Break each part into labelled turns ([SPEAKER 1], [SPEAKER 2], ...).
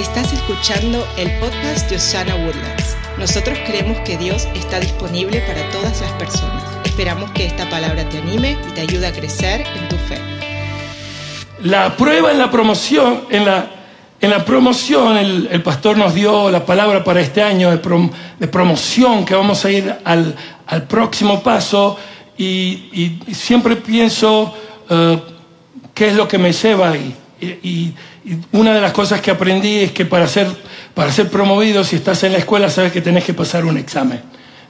[SPEAKER 1] Estás escuchando el podcast de Osana Woodlands. Nosotros creemos que Dios está disponible para todas las personas. Esperamos que esta palabra te anime y te ayude a crecer en tu fe.
[SPEAKER 2] La prueba en la promoción, en la, en la promoción, el, pastor nos dio la palabra para este año de, promoción, que vamos a ir al, próximo paso y, siempre pienso uh, qué es lo que me lleva ahí. y una de las cosas que aprendí es que para ser, para ser promovido, si estás en la escuela, sabes que tenés que pasar un examen.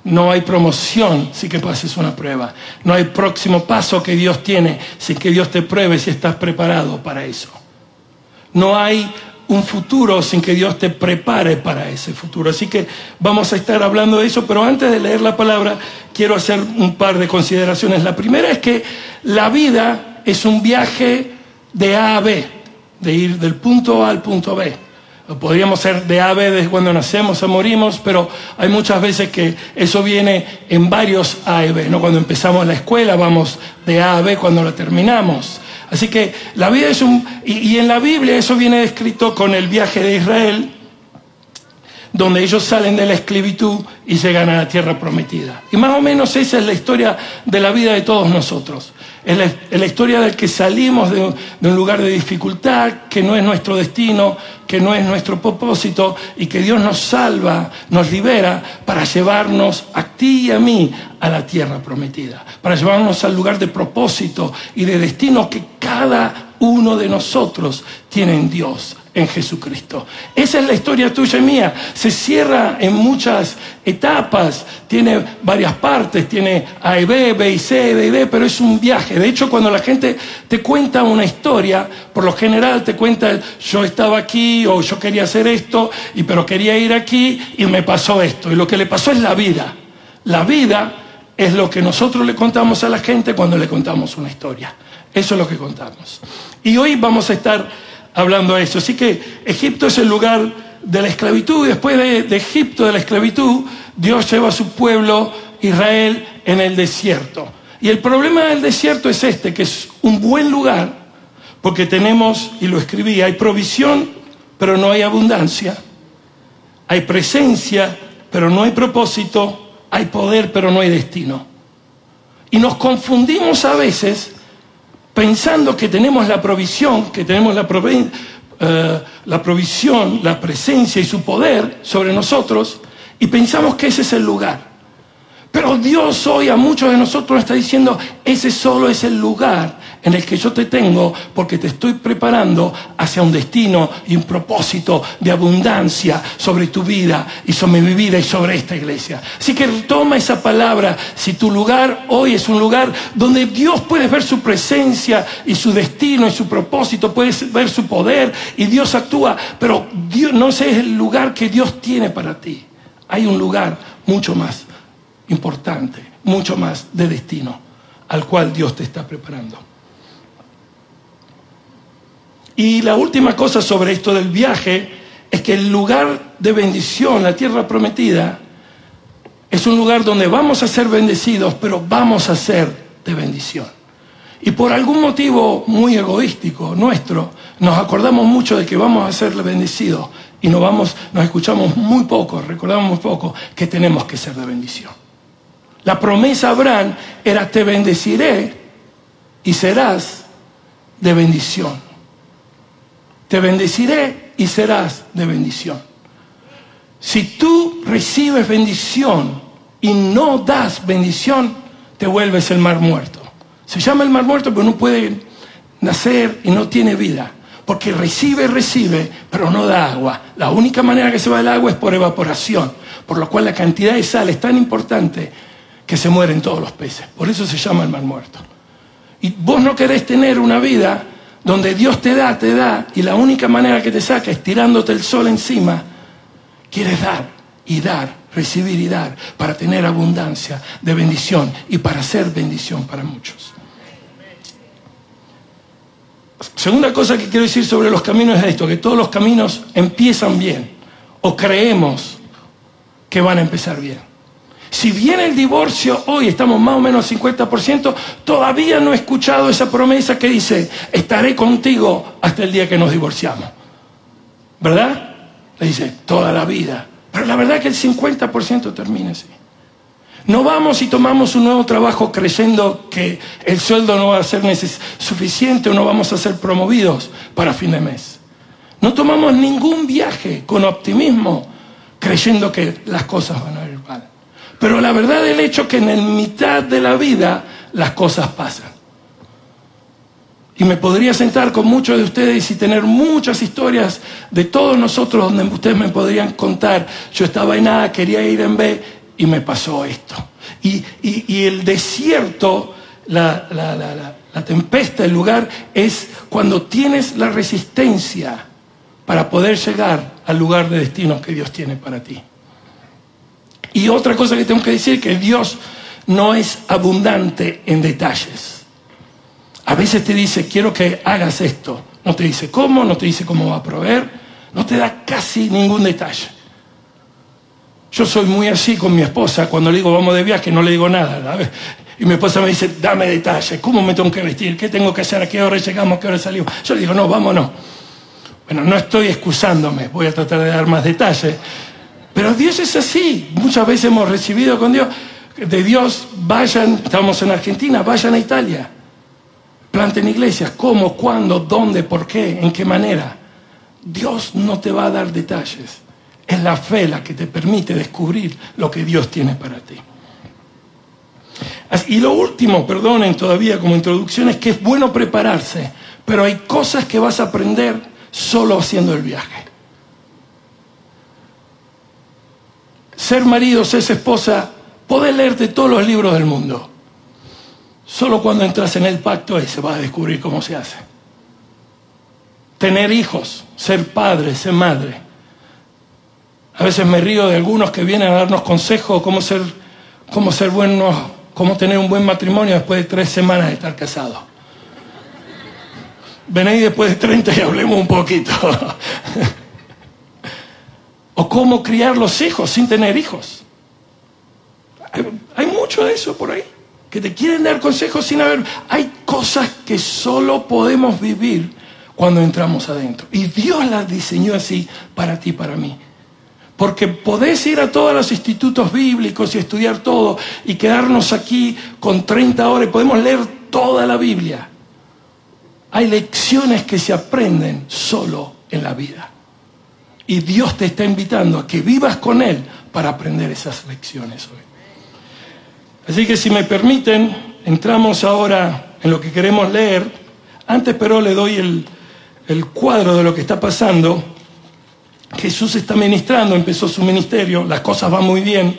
[SPEAKER 2] No hay promoción sin que pases una prueba. No hay próximo paso que Dios tiene sin que Dios te pruebe si estás preparado para eso. No hay un futuro sin que Dios te prepare para ese futuro. Así que vamos a estar hablando de eso, pero antes de leer la palabra quiero hacer un par de consideraciones. La primera es que la vida es un viaje de A a B de ir del punto A al punto B. Podríamos ser de A a B desde cuando nacemos o morimos, pero hay muchas veces que eso viene en varios A y B. ¿no? Cuando empezamos la escuela vamos de A a B cuando la terminamos. Así que la vida es un... Y, y en la Biblia eso viene descrito con el viaje de Israel, donde ellos salen de la esclavitud y llegan a la tierra prometida. Y más o menos esa es la historia de la vida de todos nosotros. Es la, historia del que salimos de, un lugar de dificultad, que no es nuestro destino, que no es nuestro propósito, y que Dios nos salva, nos libera para llevarnos a ti y a mí a la tierra prometida, para llevarnos al lugar de propósito y de destino que cada uno de nosotros tiene en Dios en Jesucristo. Esa es la historia tuya y mía. Se cierra en muchas etapas, tiene varias partes, tiene A y B, B y C, D y D, pero es un viaje. De hecho, cuando la gente te cuenta una historia, por lo general te cuenta, yo estaba aquí o yo quería hacer esto, y pero quería ir aquí y me pasó esto. Y lo que le pasó es la vida. La vida es lo que nosotros le contamos a la gente cuando le contamos una historia. Eso es lo que contamos. Y hoy vamos a estar hablando de eso. Así que Egipto es el lugar de la esclavitud después de, Egipto, de la esclavitud, Dios lleva a su pueblo Israel en el desierto. Y el problema del desierto es este, que es un buen lugar, porque tenemos, y lo escribí, hay provisión, pero no hay abundancia. Hay presencia, pero no hay propósito. Hay poder, pero no hay destino. Y nos confundimos a veces pensando que tenemos la provisión, que tenemos la, eh, la provisión, la presencia y su poder sobre nosotros, y pensamos que ese es el lugar. Pero Dios hoy a muchos de nosotros está diciendo, ese solo es el lugar en el que yo te tengo porque te estoy preparando hacia un destino y un propósito de abundancia sobre tu vida y sobre mi vida y sobre esta iglesia. Así que toma esa palabra, si tu lugar hoy es un lugar donde Dios puede ver su presencia y su destino y su propósito, puedes ver su poder y Dios actúa, pero no es el lugar que Dios tiene para ti. Hay un lugar mucho más importante, mucho más de destino al cual Dios te está preparando. Y la última cosa sobre esto del viaje es que el lugar de bendición, la tierra prometida, es un lugar donde vamos a ser bendecidos, pero vamos a ser de bendición. Y por algún motivo muy egoístico nuestro, nos acordamos mucho de que vamos a ser bendecidos y nos, vamos, nos escuchamos muy poco, recordamos muy poco que tenemos que ser de bendición. La promesa a Abraham era te bendeciré y serás de bendición. Te bendeciré y serás de bendición. Si tú recibes bendición y no das bendición, te vuelves el mar muerto. Se llama el mar muerto, pero no puede nacer y no tiene vida. Porque recibe, recibe, pero no da agua. La única manera que se va el agua es por evaporación. Por lo cual la cantidad de sal es tan importante que se mueren todos los peces. Por eso se llama el mar muerto. Y vos no querés tener una vida donde Dios te da, te da, y la única manera que te saca es tirándote el sol encima. Quieres dar y dar, recibir y dar, para tener abundancia de bendición y para ser bendición para muchos. Segunda cosa que quiero decir sobre los caminos es esto, que todos los caminos empiezan bien, o creemos que van a empezar bien. Si viene el divorcio hoy, estamos más o menos 50%, todavía no he escuchado esa promesa que dice, estaré contigo hasta el día que nos divorciamos. ¿Verdad? Le dice, toda la vida. Pero la verdad es que el 50% termina así. No vamos y tomamos un nuevo trabajo creyendo que el sueldo no va a ser suficiente o no vamos a ser promovidos para fin de mes. No tomamos ningún viaje con optimismo creyendo que las cosas van a ir. Pero la verdad del hecho es que en el mitad de la vida las cosas pasan. Y me podría sentar con muchos de ustedes y tener muchas historias de todos nosotros donde ustedes me podrían contar. Yo estaba en A, quería ir en B y me pasó esto. Y, el desierto, la, la tempesta, el lugar, es cuando tienes la resistencia para poder llegar al lugar de destino que Dios tiene para ti. Y otra cosa que tengo que decir, que Dios no es abundante en detalles. A veces te dice, quiero que hagas esto. No te dice cómo, no te dice cómo va a proveer, no te da casi ningún detalle. Yo soy muy así con mi esposa, cuando le digo vamos de viaje no le digo nada. Y mi esposa me dice, dame detalles, ¿cómo me tengo que vestir? ¿Qué tengo que hacer? ¿A qué hora llegamos? ¿A qué hora salimos? Yo le digo, no, vámonos. Bueno, no estoy excusándome, voy a tratar de dar más detalles. Pero Dios es así. Muchas veces hemos recibido con Dios, de Dios, vayan, estamos en Argentina, vayan a Italia. Planten iglesias, cómo, cuándo, dónde, por qué, en qué manera. Dios no te va a dar detalles. Es la fe la que te permite descubrir lo que Dios tiene para ti. Y lo último, perdonen todavía como introducción, es que es bueno prepararse, pero hay cosas que vas a aprender solo haciendo el viaje. Ser marido, ser esposa, podés leerte todos los libros del mundo. Solo cuando entras en el pacto ese vas a descubrir cómo se hace. Tener hijos, ser padre, ser madre. A veces me río de algunos que vienen a darnos consejos cómo ser, cómo ser buenos, cómo tener un buen matrimonio después de tres semanas de estar casado. Ven ahí después de 30 y hablemos un poquito. o cómo criar los hijos sin tener hijos. hay mucho de eso por ahí que te quieren dar consejos sin haber... Hay cosas que solo podemos vivir cuando entramos adentro. Y Dios las diseñó así para ti, para mí. Porque podés ir a todos los institutos bíblicos y estudiar todo y quedarnos aquí con 30 horas y podemos leer toda la Biblia. Hay lecciones que se aprenden solo en la vida. Y Dios te está invitando a que vivas con Él para aprender esas lecciones hoy. Así que si me permiten, entramos ahora en lo que queremos leer. Antes pero le doy el, el cuadro de lo que está pasando. Jesús está ministrando, empezó su ministerio, las cosas van muy bien,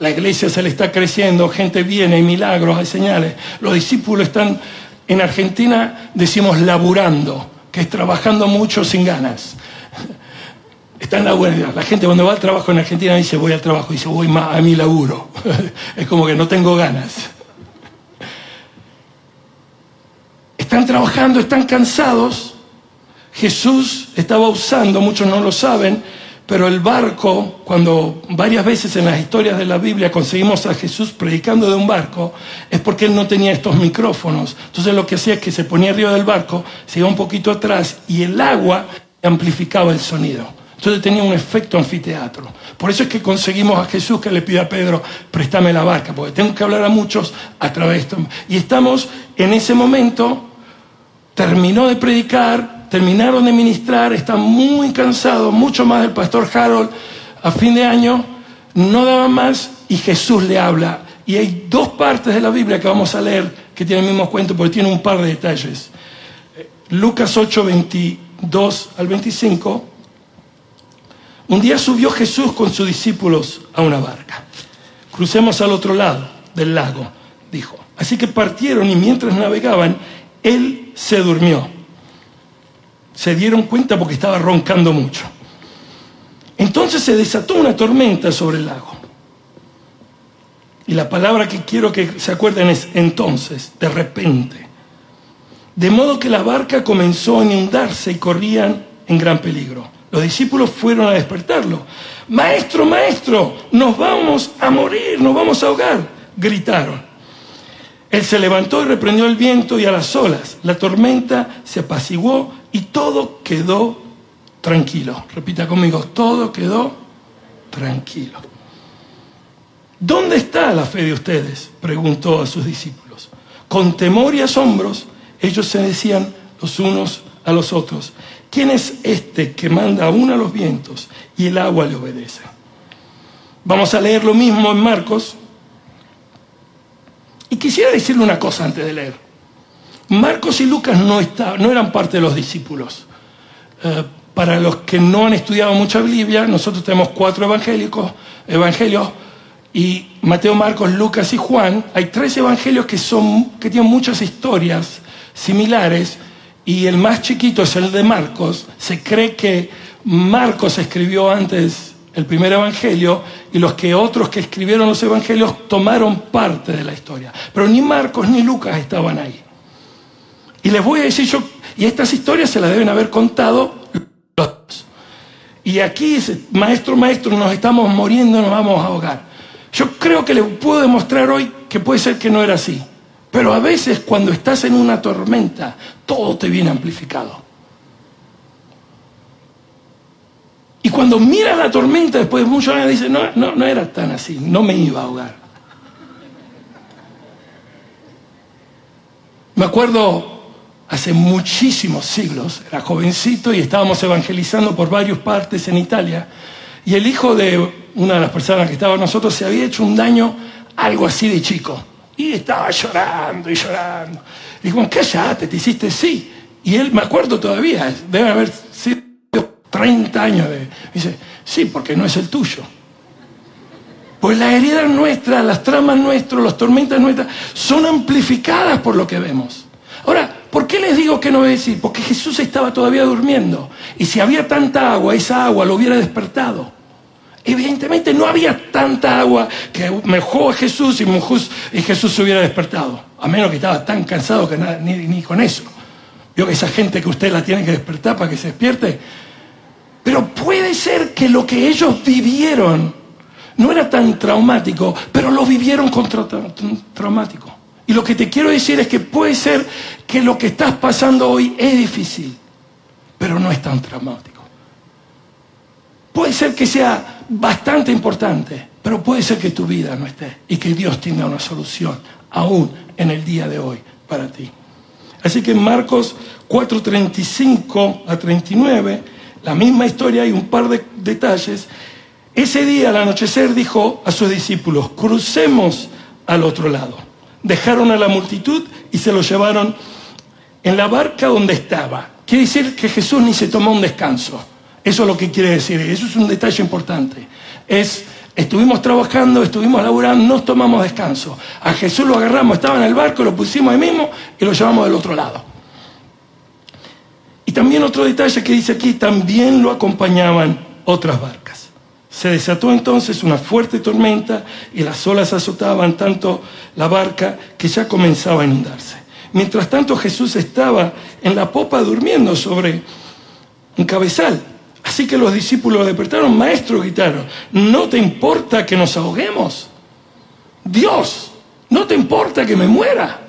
[SPEAKER 2] la iglesia se le está creciendo, gente viene, hay milagros, hay señales. Los discípulos están en Argentina, decimos, laburando, que es trabajando mucho sin ganas. Está en la buena. La gente cuando va al trabajo en Argentina dice voy al trabajo, dice voy más a mi laburo. es como que no tengo ganas. Están trabajando, están cansados. Jesús estaba usando, muchos no lo saben, pero el barco, cuando varias veces en las historias de la Biblia conseguimos a Jesús predicando de un barco, es porque él no tenía estos micrófonos. Entonces lo que hacía es que se ponía arriba del barco, se iba un poquito atrás y el agua amplificaba el sonido. Entonces tenía un efecto anfiteatro. Por eso es que conseguimos a Jesús que le pida a Pedro, préstame la barca, porque tengo que hablar a muchos a través de esto. Y estamos en ese momento, terminó de predicar, terminaron de ministrar, están muy cansados, mucho más del pastor Harold a fin de año, no daba más y Jesús le habla. Y hay dos partes de la Biblia que vamos a leer que tienen el mismo cuento porque tienen un par de detalles. Lucas 8, 22 al 25 un día subió Jesús con sus discípulos a una barca. Crucemos al otro lado del lago, dijo. Así que partieron y mientras navegaban, él se durmió. Se dieron cuenta porque estaba roncando mucho. Entonces se desató una tormenta sobre el lago. Y la palabra que quiero que se acuerden es entonces, de repente. De modo que la barca comenzó a inundarse y corrían en gran peligro. Los discípulos fueron a despertarlo. Maestro, maestro, nos vamos a morir, nos vamos a ahogar, gritaron. Él se levantó y reprendió el viento y a las olas. La tormenta se apaciguó y todo quedó tranquilo. Repita conmigo, todo quedó tranquilo. ¿Dónde está la fe de ustedes? preguntó a sus discípulos. Con temor y asombros, ellos se decían los unos a los otros, ¿quién es este que manda aún a los vientos y el agua le obedece? Vamos a leer lo mismo en Marcos. Y quisiera decirle una cosa antes de leer. Marcos y Lucas no, no eran parte de los discípulos. Eh, para los que no han estudiado mucha Biblia, nosotros tenemos cuatro evangélicos, evangelios, y Mateo, Marcos, Lucas y Juan. Hay tres evangelios que, son, que tienen muchas historias similares, y el más chiquito es el de Marcos. Se cree que Marcos escribió antes el primer evangelio y los que otros que escribieron los evangelios tomaron parte de la historia. Pero ni Marcos ni Lucas estaban ahí. Y les voy a decir yo, y estas historias se las deben haber contado los. Y aquí, maestro, maestro, nos estamos muriendo, nos vamos a ahogar. Yo creo que les puedo demostrar hoy que puede ser que no era así. Pero a veces cuando estás en una tormenta, todo te viene amplificado. Y cuando miras la tormenta, después de muchos años, dices, no, no, no era tan así, no me iba a ahogar. Me acuerdo hace muchísimos siglos, era jovencito y estábamos evangelizando por varias partes en Italia, y el hijo de una de las personas que estaba con nosotros se había hecho un daño algo así de chico. Y estaba llorando y llorando. Y dijo, cállate, te hiciste sí. Y él, me acuerdo todavía, debe haber sido 30 años de... Dice, sí, porque no es el tuyo. Pues las heridas nuestras, las tramas nuestras, las tormentas nuestras, son amplificadas por lo que vemos. Ahora, ¿por qué les digo que no es decir? Porque Jesús estaba todavía durmiendo. Y si había tanta agua, esa agua lo hubiera despertado. Evidentemente no había tanta agua que mejor a Jesús y Jesús se hubiera despertado. A menos que estaba tan cansado que ni, ni con eso. Vio que esa gente que usted la tiene que despertar para que se despierte, pero puede ser que lo que ellos vivieron no era tan traumático, pero lo vivieron contra traumático. Y lo que te quiero decir es que puede ser que lo que estás pasando hoy es difícil, pero no es tan traumático. Puede ser que sea bastante importante, pero puede ser que tu vida no esté y que Dios tenga una solución aún en el día de hoy para ti. Así que en Marcos 4:35 a 39 la misma historia y un par de detalles. Ese día al anochecer dijo a sus discípulos, crucemos al otro lado. Dejaron a la multitud y se lo llevaron en la barca donde estaba. Quiere decir que Jesús ni se tomó un descanso. Eso es lo que quiere decir. Eso es un detalle importante. Es, estuvimos trabajando, estuvimos laburando, no tomamos descanso. A Jesús lo agarramos, estaba en el barco, lo pusimos ahí mismo y lo llevamos del otro lado. Y también otro detalle que dice aquí, también lo acompañaban otras barcas. Se desató entonces una fuerte tormenta y las olas azotaban tanto la barca que ya comenzaba a inundarse. Mientras tanto Jesús estaba en la popa durmiendo sobre un cabezal. Así que los discípulos despertaron, maestro, gritaron, ¿no te importa que nos ahoguemos? Dios, ¿no te importa que me muera?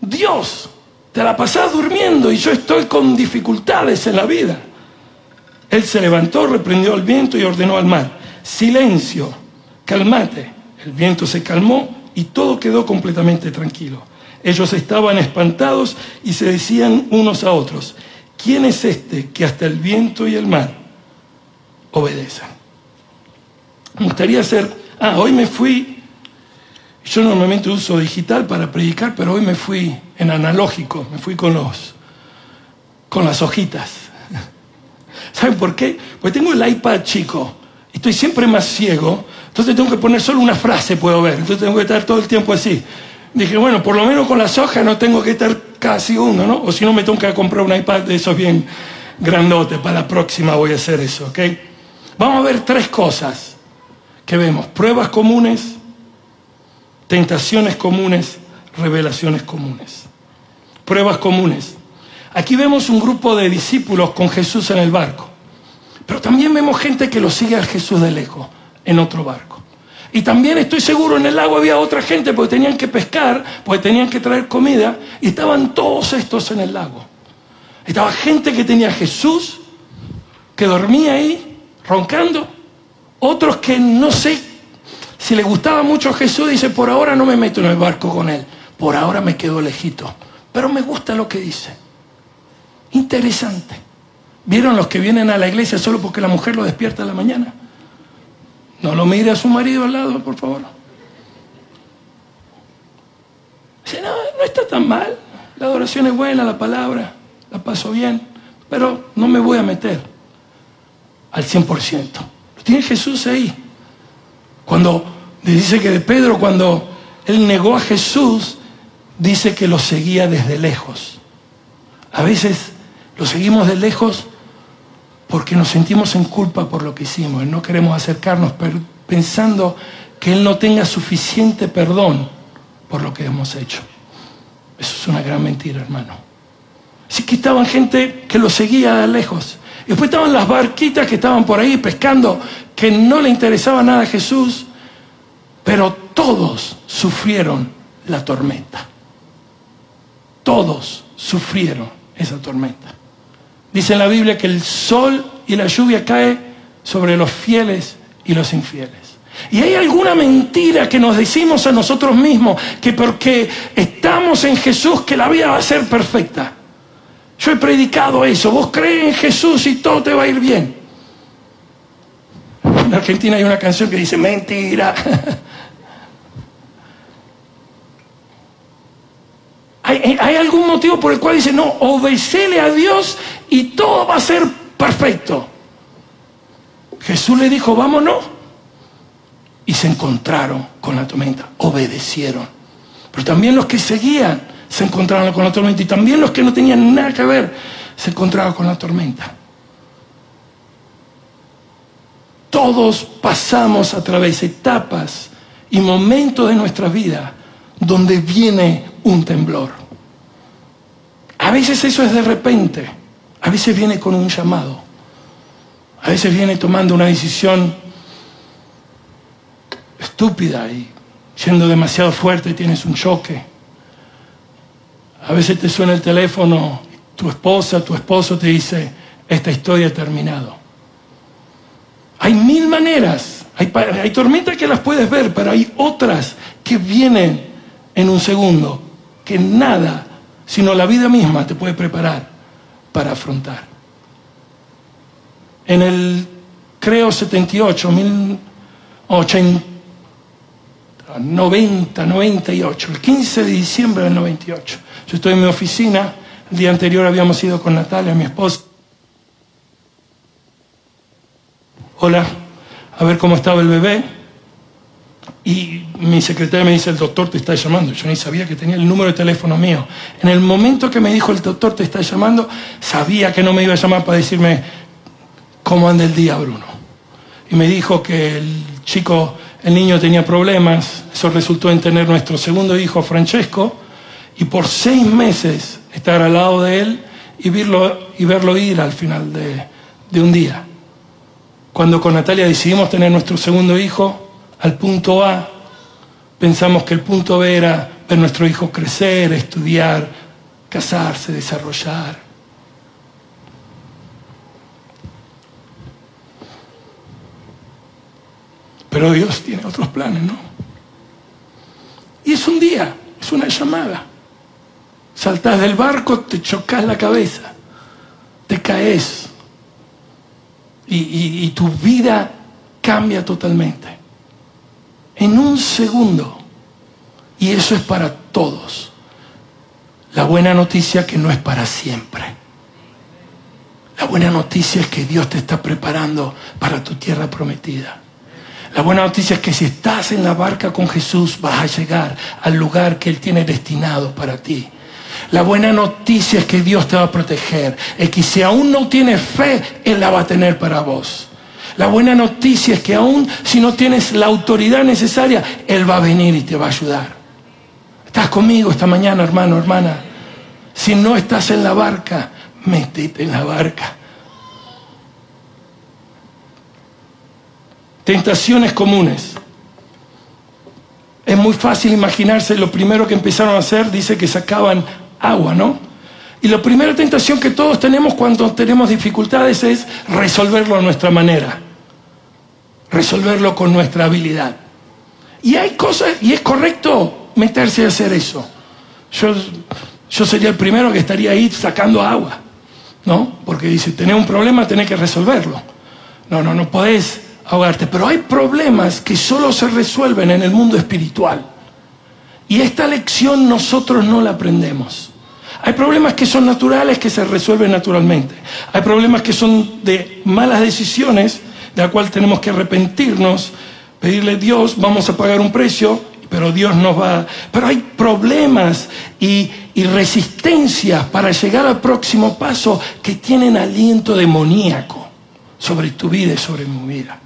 [SPEAKER 2] Dios, te la pasás durmiendo y yo estoy con dificultades en la vida. Él se levantó, reprendió al viento y ordenó al mar, silencio, calmate. El viento se calmó y todo quedó completamente tranquilo. Ellos estaban espantados y se decían unos a otros, ¿quién es este que hasta el viento y el mar obedecen? Me gustaría hacer, ah, hoy me fui yo normalmente uso digital para predicar, pero hoy me fui en analógico, me fui con los con las hojitas. ¿Saben por qué? Porque tengo el iPad chico, estoy siempre más ciego, entonces tengo que poner solo una frase, puedo ver, entonces tengo que estar todo el tiempo así. Dije, bueno, por lo menos con las hojas no tengo que estar casi uno, ¿no? O si no me tengo que comprar un iPad de esos bien grandote, para la próxima voy a hacer eso, ¿ok? Vamos a ver tres cosas que vemos, pruebas comunes, tentaciones comunes, revelaciones comunes, pruebas comunes. Aquí vemos un grupo de discípulos con Jesús en el barco, pero también vemos gente que lo sigue al Jesús de lejos en otro barco. Y también estoy seguro en el lago había otra gente porque tenían que pescar, porque tenían que traer comida, y estaban todos estos en el lago. Estaba gente que tenía a Jesús que dormía ahí, roncando. Otros que no sé si le gustaba mucho a Jesús, dice, por ahora no me meto en el barco con él, por ahora me quedo lejito. Pero me gusta lo que dice. Interesante. ¿Vieron los que vienen a la iglesia solo porque la mujer lo despierta en la mañana? No lo mire a su marido al lado, por favor. Dice, no, no está tan mal. La adoración es buena, la palabra, la paso bien, pero no me voy a meter al 100%. Lo tiene Jesús ahí. Cuando dice que de Pedro, cuando él negó a Jesús, dice que lo seguía desde lejos. A veces lo seguimos de lejos porque nos sentimos en culpa por lo que hicimos. No queremos acercarnos pensando que Él no tenga suficiente perdón por lo que hemos hecho. Eso es una gran mentira, hermano. Así que estaban gente que lo seguía de lejos. Y después estaban las barquitas que estaban por ahí pescando, que no le interesaba nada a Jesús, pero todos sufrieron la tormenta. Todos sufrieron esa tormenta. Dice en la Biblia que el sol y la lluvia cae sobre los fieles y los infieles. Y hay alguna mentira que nos decimos a nosotros mismos que porque estamos en Jesús que la vida va a ser perfecta. Yo he predicado eso, vos crees en Jesús y todo te va a ir bien. En Argentina hay una canción que dice mentira. ¿Hay, algún motivo por el cual dice, no, obedecele a Dios y todo va a ser perfecto? Jesús le dijo, vámonos. Y se encontraron con la tormenta, obedecieron. Pero también los que seguían se encontraron con la tormenta y también los que no tenían nada que ver se encontraban con la tormenta. Todos pasamos a través de etapas y momentos de nuestra vida donde viene un temblor. A veces eso es de repente, a veces viene con un llamado, a veces viene tomando una decisión estúpida y siendo demasiado fuerte tienes un choque. A veces te suena el teléfono, tu esposa, tu esposo te dice, esta historia ha terminado. Hay mil maneras, hay tormentas que las puedes ver, pero hay otras que vienen en un segundo, que nada, sino la vida misma te puede preparar para afrontar. En el, creo, 78, 90, 98, el 15 de diciembre del 98. Yo estoy en mi oficina, el día anterior habíamos ido con Natalia, mi esposa. Hola, a ver cómo estaba el bebé. Y mi secretaria me dice, el doctor te está llamando. Yo ni sabía que tenía el número de teléfono mío. En el momento que me dijo, el doctor te está llamando, sabía que no me iba a llamar para decirme cómo anda el día, Bruno. Y me dijo que el chico, el niño tenía problemas. Eso resultó en tener nuestro segundo hijo, Francesco. Y por seis meses estar al lado de él y verlo, y verlo ir al final de, de un día. Cuando con Natalia decidimos tener nuestro segundo hijo, al punto A, pensamos que el punto B era ver nuestro hijo crecer, estudiar, casarse, desarrollar. Pero Dios tiene otros planes, ¿no? Y es un día, es una llamada. Saltás del barco, te chocas la cabeza, te caes y, y tu vida cambia totalmente en un segundo. Y eso es para todos. La buena noticia que no es para siempre. La buena noticia es que Dios te está preparando para tu tierra prometida. La buena noticia es que si estás en la barca con Jesús vas a llegar al lugar que Él tiene destinado para ti. La buena noticia es que Dios te va a proteger. Es que si aún no tienes fe, Él la va a tener para vos. La buena noticia es que aún si no tienes la autoridad necesaria, Él va a venir y te va a ayudar. Estás conmigo esta mañana, hermano, hermana. Si no estás en la barca, métete en la barca. Tentaciones comunes. Es muy fácil imaginarse lo primero que empezaron a hacer, dice que sacaban agua, ¿no? Y la primera tentación que todos tenemos cuando tenemos dificultades es resolverlo a nuestra manera, resolverlo con nuestra habilidad. Y hay cosas, y es correcto meterse a hacer eso. Yo, yo sería el primero que estaría ahí sacando agua, ¿no? Porque dice, tenés un problema, tenés que resolverlo. No, no, no podés ahogarte. Pero hay problemas que solo se resuelven en el mundo espiritual. Y esta lección nosotros no la aprendemos. Hay problemas que son naturales que se resuelven naturalmente. Hay problemas que son de malas decisiones, de la cual tenemos que arrepentirnos, pedirle a Dios, vamos a pagar un precio, pero Dios nos va... Pero hay problemas y, resistencias para llegar al próximo paso que tienen aliento demoníaco sobre tu vida y sobre mi vida.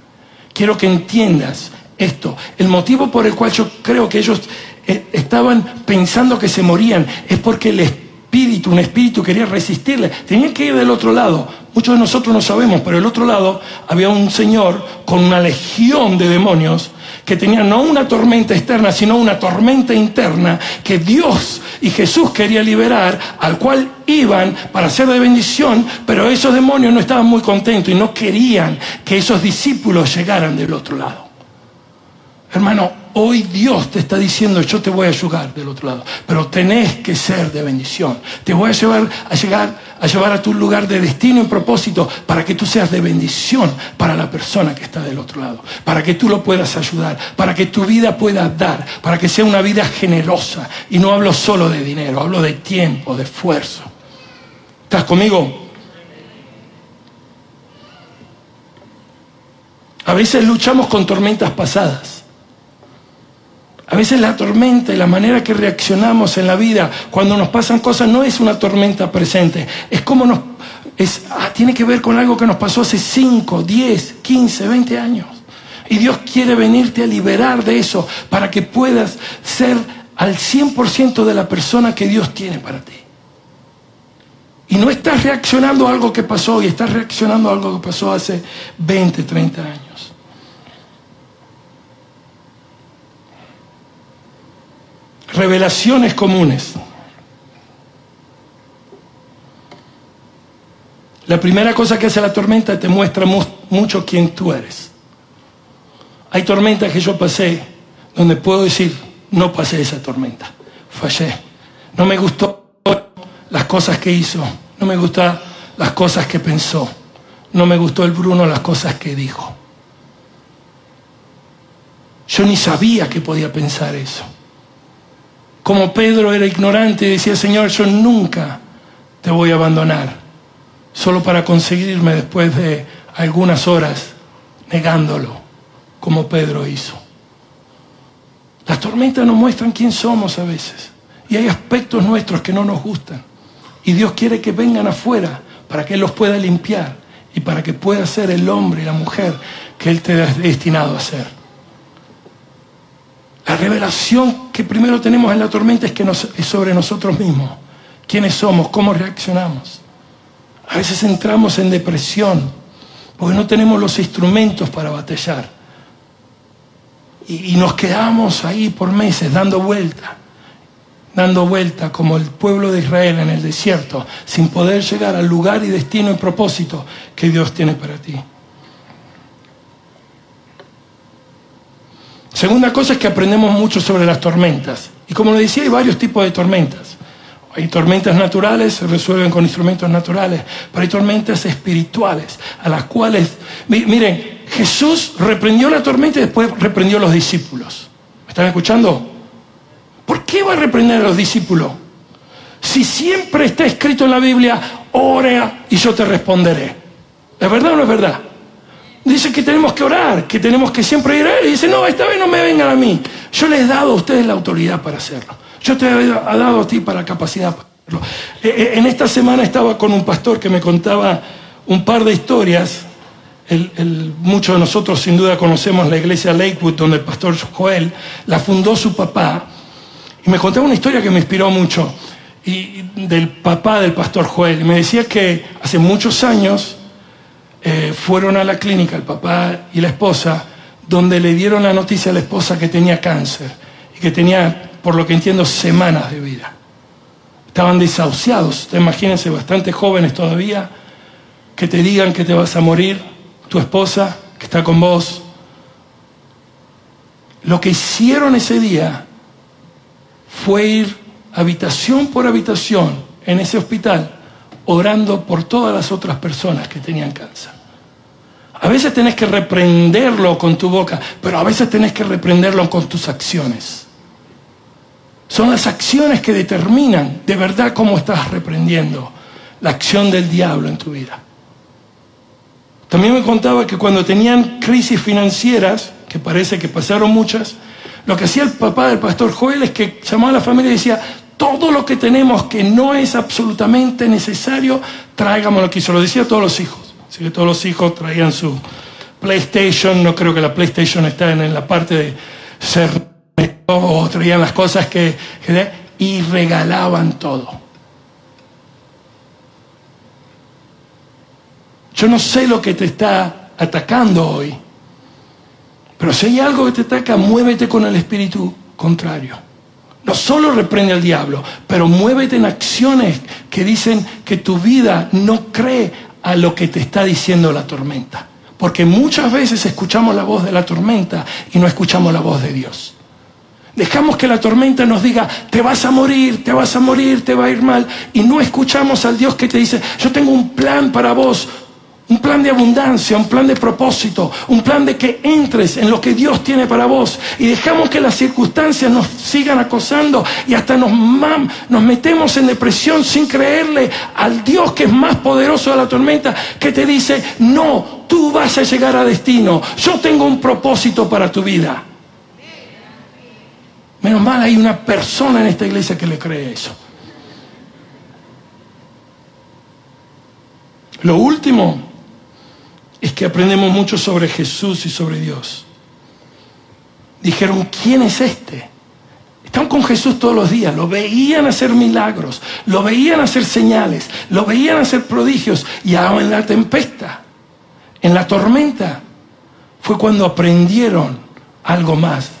[SPEAKER 2] Quiero que entiendas esto. El motivo por el cual yo creo que ellos eh, estaban pensando que se morían es porque el espíritu, un espíritu quería resistirle. Tenían que ir del otro lado. Muchos de nosotros no sabemos, pero del otro lado había un señor con una legión de demonios que tenía no una tormenta externa, sino una tormenta interna que Dios y Jesús quería liberar, al cual iban para ser de bendición, pero esos demonios no estaban muy contentos y no querían que esos discípulos llegaran del otro lado. Hermano, hoy Dios te está diciendo, yo te voy a ayudar del otro lado, pero tenés que ser de bendición. Te voy a llevar a llegar a llevar a tu lugar de destino y propósito para que tú seas de bendición para la persona que está del otro lado, para que tú lo puedas ayudar, para que tu vida pueda dar, para que sea una vida generosa. Y no hablo solo de dinero, hablo de tiempo, de esfuerzo. ¿Estás conmigo? A veces luchamos con tormentas pasadas. A veces la tormenta y la manera que reaccionamos en la vida cuando nos pasan cosas no es una tormenta presente, es como nos... Es, ah, tiene que ver con algo que nos pasó hace 5, 10, 15, 20 años. Y Dios quiere venirte a liberar de eso para que puedas ser al 100% de la persona que Dios tiene para ti. Y no estás reaccionando a algo que pasó y estás reaccionando a algo que pasó hace 20, 30 años. Revelaciones comunes. La primera cosa que hace la tormenta te muestra mucho quién tú eres. Hay tormentas que yo pasé donde puedo decir, no pasé esa tormenta, fallé. No me gustó las cosas que hizo, no me gustan las cosas que pensó, no me gustó el Bruno las cosas que dijo. Yo ni sabía que podía pensar eso. Como Pedro era ignorante y decía, Señor, yo nunca te voy a abandonar, solo para conseguirme después de algunas horas negándolo, como Pedro hizo. Las tormentas nos muestran quién somos a veces. Y hay aspectos nuestros que no nos gustan. Y Dios quiere que vengan afuera para que Él los pueda limpiar y para que pueda ser el hombre y la mujer que Él te ha destinado a ser. La revelación que primero tenemos en la tormenta es que es sobre nosotros mismos. ¿Quiénes somos? ¿Cómo reaccionamos? A veces entramos en depresión porque no tenemos los instrumentos para batallar. Y, y nos quedamos ahí por meses dando vuelta, dando vuelta como el pueblo de Israel en el desierto, sin poder llegar al lugar y destino y propósito que Dios tiene para ti. Segunda cosa es que aprendemos mucho sobre las tormentas. Y como le decía, hay varios tipos de tormentas. Hay tormentas naturales, se resuelven con instrumentos naturales, pero hay tormentas espirituales, a las cuales, miren, Jesús reprendió la tormenta y después reprendió a los discípulos. ¿Me están escuchando? ¿Por qué va a reprender a los discípulos? Si siempre está escrito en la Biblia, ora y yo te responderé. ¿Es verdad o no es verdad? Dice que tenemos que orar, que tenemos que siempre ir a Él. Y dice, no, esta vez no me vengan a mí. Yo les he dado a ustedes la autoridad para hacerlo. Yo te he dado a ti para capacidad para hacerlo. Eh, eh, en esta semana estaba con un pastor que me contaba un par de historias. muchos de nosotros sin duda conocemos la iglesia Lakewood, donde el pastor Joel la fundó su papá. Y me contaba una historia que me inspiró mucho. Y del papá del pastor Joel. Y me decía que hace muchos años eh, fueron a la clínica, el papá y la esposa, donde le dieron la noticia a la esposa que tenía cáncer y que tenía, por lo que entiendo, semanas de vida. estaban desahuciados. Imagínense, bastante jóvenes todavía, que te digan que te vas a morir, tu esposa que está con vos. Lo que hicieron ese día fue ir habitación por habitación en ese hospital orando por todas las otras personas que tenían cáncer. A veces tenés que reprenderlo con tu boca, pero a veces tenés que reprenderlo con tus acciones. Son las acciones que determinan de verdad cómo estás reprendiendo la acción del diablo en tu vida. También me contaba que cuando tenían crisis financieras, que parece que pasaron muchas, lo que hacía el papá del pastor Joel es que llamaba a la familia y decía, todo lo que tenemos que no es absolutamente necesario, tráigamoslo aquí. Se lo decía a todos los hijos. Así que todos los hijos traían su PlayStation, no creo que la PlayStation está en la parte de ser o traían las cosas que, y regalaban todo. Yo no sé lo que te está atacando hoy, pero si hay algo que te ataca, muévete con el espíritu contrario. No solo reprende al diablo, pero muévete en acciones que dicen que tu vida no cree a lo que te está diciendo la tormenta. Porque muchas veces escuchamos la voz de la tormenta y no escuchamos la voz de Dios. Dejamos que la tormenta nos diga, te vas a morir, te vas a morir, te va a ir mal. Y no escuchamos al Dios que te dice, yo tengo un plan para vos, un plan de abundancia, un plan de propósito, un plan de que entres en lo que Dios tiene para vos. Y dejamos que las circunstancias nos sigan acosando y hasta nos, nos metemos en depresión sin creerle al Dios que es más poderoso de la tormenta, que te dice, no, tú vas a llegar a destino. Yo tengo un propósito para tu vida. Menos mal hay una persona en esta iglesia que le cree eso. Lo último es que aprendemos mucho sobre Jesús y sobre Dios. Dijeron, ¿quién es este? Están con Jesús todos los días, lo veían hacer milagros, lo veían hacer señales, lo veían hacer prodigios y ahora en la tempesta, en la tormenta, fue cuando aprendieron algo más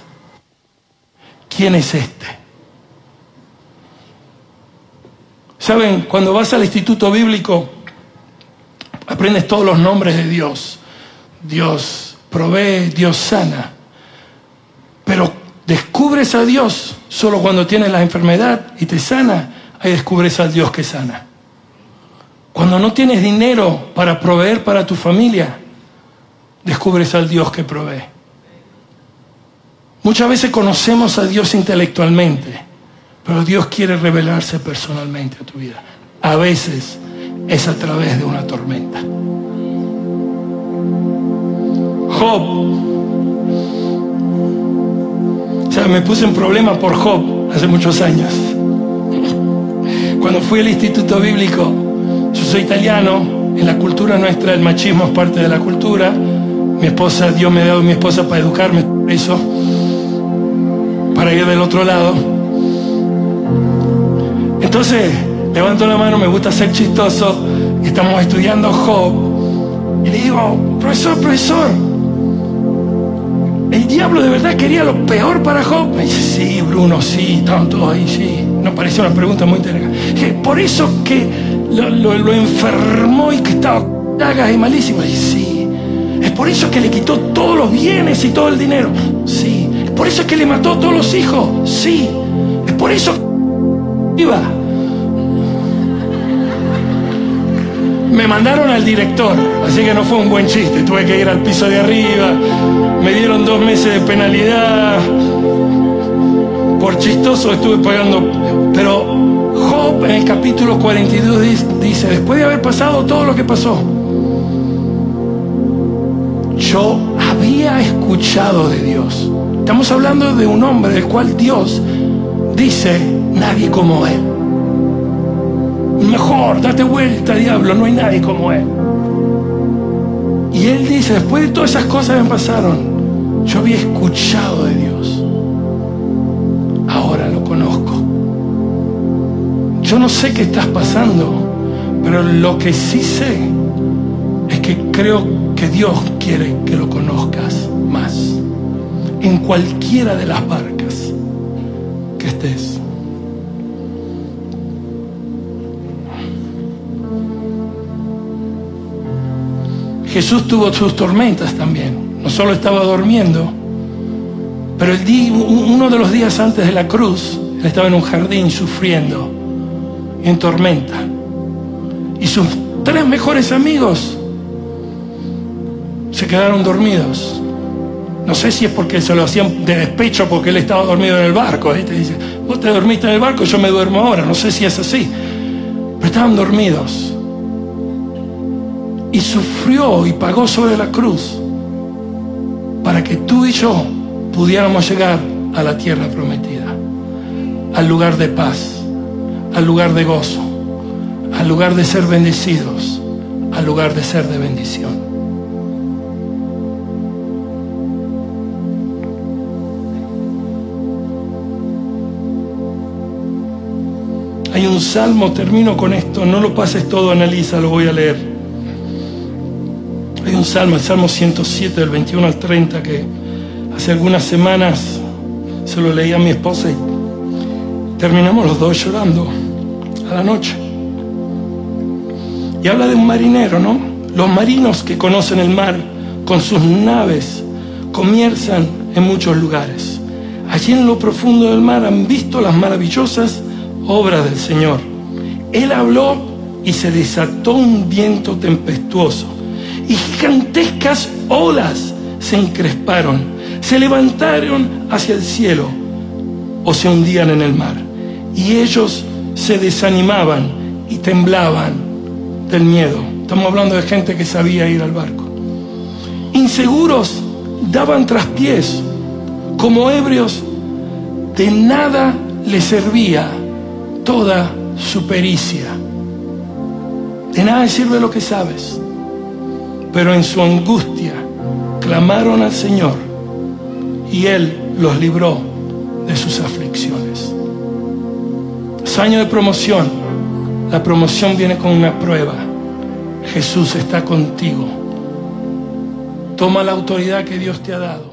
[SPEAKER 2] ¿quién es este? Saben, cuando vas al instituto bíblico, aprendes todos los nombres de Dios. Dios provee, Dios sana. Pero descubres a Dios solo cuando tienes la enfermedad y te sana, ahí descubres al Dios que sana. Cuando no tienes dinero para proveer para tu familia, descubres al Dios que provee. Muchas veces conocemos a Dios intelectualmente, pero Dios quiere revelarse personalmente a tu vida. A veces es a través de una tormenta. Job. O sea, me puse en problema por Job hace muchos años. Cuando fui al instituto bíblico, yo soy italiano, en la cultura nuestra el machismo es parte de la cultura. Mi esposa, Dios me ha dado mi esposa para educarme, eso para ir del otro lado. Entonces, levanto la mano, me gusta ser chistoso, estamos estudiando Job, y le digo, profesor, profesor, ¿el diablo de verdad quería lo peor para Job? Me dice, sí, Bruno, sí, estaban todos ahí, sí. Nos pareció una pregunta muy interesante. Por eso que lo, enfermó y que estaba llagas y malísimo. Sí, es por eso que le quitó todos los bienes y todo el dinero. Sí, por eso es que le mató a todos los hijos. Sí. Es por eso que iba. Me mandaron al director, así que no fue un buen chiste. Tuve que ir al piso de arriba. Me dieron dos meses de penalidad. Por chistoso estuve pagando. Pero Job en el capítulo 42 dice, después de haber pasado todo lo que pasó, yo había escuchado de Dios. Estamos hablando de un hombre del cual Dios dice, nadie como él. Mejor, date vuelta, diablo, no hay nadie como él. Y él dice, después de todas esas cosas que me pasaron, yo había escuchado de Dios. Ahora lo conozco. Yo no sé qué estás pasando, pero lo que sí sé es que creo que Dios quiere que lo conozcas más en cualquiera de las barcas que estés. Jesús tuvo sus tormentas también. No solo estaba durmiendo, pero el día, uno de los días antes de la cruz, él estaba en un jardín sufriendo, en tormenta. Y sus tres mejores amigos se quedaron dormidos. No sé si es porque se lo hacían de despecho porque él estaba dormido en el barco. Te dice, vos te dormiste en el barco, yo me duermo ahora. No sé si es así. Pero estaban dormidos. Y sufrió y pagó sobre la cruz para que tú y yo pudiéramos llegar a la tierra prometida, al lugar de paz, al lugar de gozo, al lugar de ser bendecidos, al lugar de ser de bendición. Hay un salmo, termino con esto, no lo pases todo, analiza, lo voy a leer. Hay un salmo, el Salmo 107, del 21 al 30, que hace algunas semanas se lo leí a mi esposa y terminamos los dos llorando a la noche. Y habla de un marinero, ¿no? Los marinos que conocen el mar con sus naves comienzan en muchos lugares. Allí en lo profundo del mar han visto las maravillosas obra del Señor. Él habló y se desató un viento tempestuoso y gigantescas olas se encresparon, se levantaron hacia el cielo o se hundían en el mar. Y ellos se desanimaban y temblaban del miedo. Estamos hablando de gente que sabía ir al barco. Inseguros daban traspiés, como ebrios, de nada les servía toda su pericia. De nada sirve lo que sabes. Pero en su angustia clamaron al Señor y Él los libró de sus aflicciones. Es año de promoción. La promoción viene con una prueba. Jesús está contigo. Toma la autoridad que Dios te ha dado.